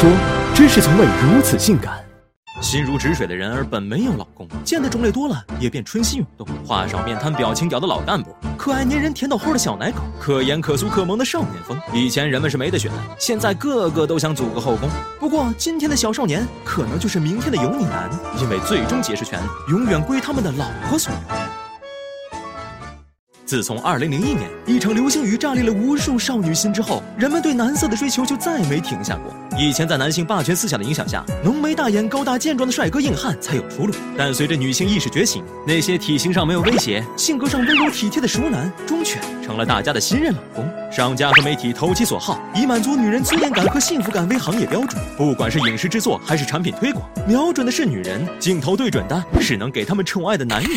说，真是从未如此性感。心如止水的人儿本没有老公，见的种类多了也便春心涌动。话少面瘫、表情屌的老干部，可爱粘人、甜到齁的小奶狗，可盐可酥可萌的少年风。以前人们是没得选，现在个个都想组个后宫。不过今天的小少年可能就是明天的油腻男，因为最终解释权永远归他们的老婆所有。自从2001年一场流星雨炸裂了无数少女心之后，人们对男色的追求就再没停下过。以前在男性霸权思想的影响下，浓眉大眼、高大健壮的帅哥硬汉才有出路。但随着女性意识觉醒，那些体型上没有威胁、性格上温柔体贴的熟男忠犬成了大家的新任老公。商家和媒体投其所好，以满足女人尊严感和幸福感为行业标准。不管是影视制作还是产品推广，瞄准的是女人，镜头对准的是能给他们宠爱的男人。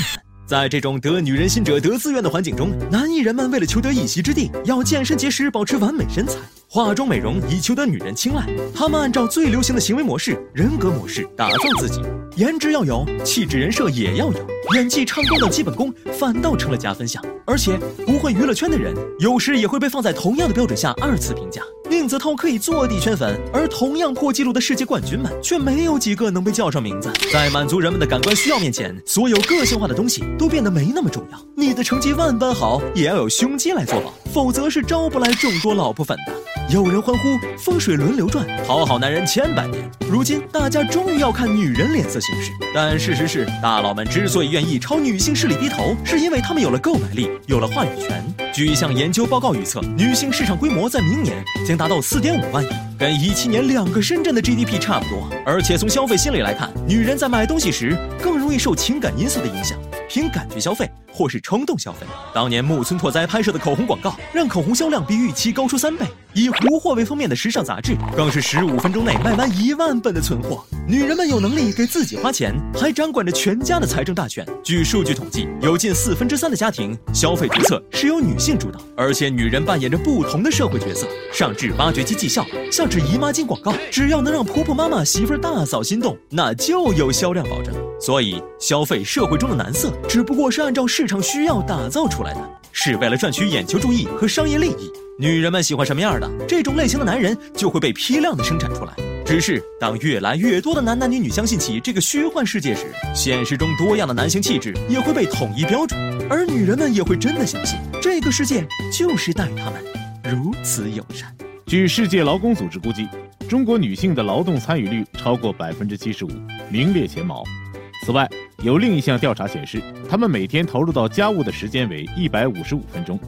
在这种得女人心者得自愿的环境中，男艺人们为了求得一席之地，要健身节食，保持完美身材，化妆美容，以求得女人青睐。他们按照最流行的行为模式、人格模式打造自己，颜值要有，气质人设也要有，演技、唱功等基本功反倒成了加分项。而且，不会娱乐圈的人，有时也会被放在同样的标准下二次评价。宁泽涛可以坐地圈粉，而同样破纪录的世界冠军们，却没有几个能被叫上名字。在满足人们的感官需要面前，所有个性化的东西都变得没那么重要。你的成绩万般好，也要有胸肌来作保，否则是招不来众多老婆粉的。有人欢呼风水轮流转，讨好男人千百年。如今大家终于要看女人脸色行事，但事实是，大佬们之所以愿意朝女性势力低头，是因为他们有了购买力，有了话语权。据一项研究报告预测，女性市场规模在明年将达到四点五万亿，跟一七年两个深圳的 GDP 差不多。而且从消费心理来看，女人在买东西时更容易受情感因素的影响。凭感觉消费或是冲动消费。当年木村拓哉拍摄的口红广告，让口红销量比预期高出三倍。以胡货为封面的时尚杂志，更是十五分钟内卖完一万本的存货。女人们有能力给自己花钱，还掌管着全家的财政大权。据数据统计，有近四分之三的家庭消费决策是由女性主导，而且女人扮演着不同的社会角色，上至挖掘机绩效，下至姨妈巾广告，只要能让婆婆妈妈、媳妇大嫂心动，那就有销量保证。所以，消费社会中的男色，只不过是按照市场需要打造出来的，是为了赚取眼球注意和商业利益。女人们喜欢什么样的，这种类型的男人就会被批量的生产出来。只是当越来越多的男男女女相信起这个虚幻世界时，现实中多样的男性气质也会被统一标准，而女人们也会真的相信这个世界就是待他们如此友善。据世界劳工组织估计，中国女性的劳动参与率超过百分之七十五，名列前茅。此外，有另一项调查显示，他们每天投入到家务的时间为一百五十五分钟，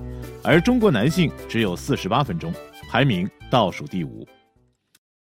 而中国男性只有四十八分钟，排名倒数第五。